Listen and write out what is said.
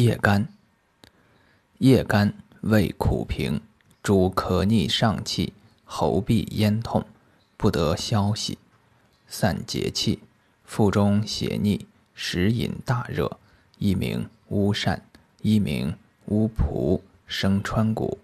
叶干，叶干味苦平，主咳逆上气，喉痹咽痛，不得消息，散结气，腹中血逆，食饮大热，一名乌扇，一名乌蒲，生川谷。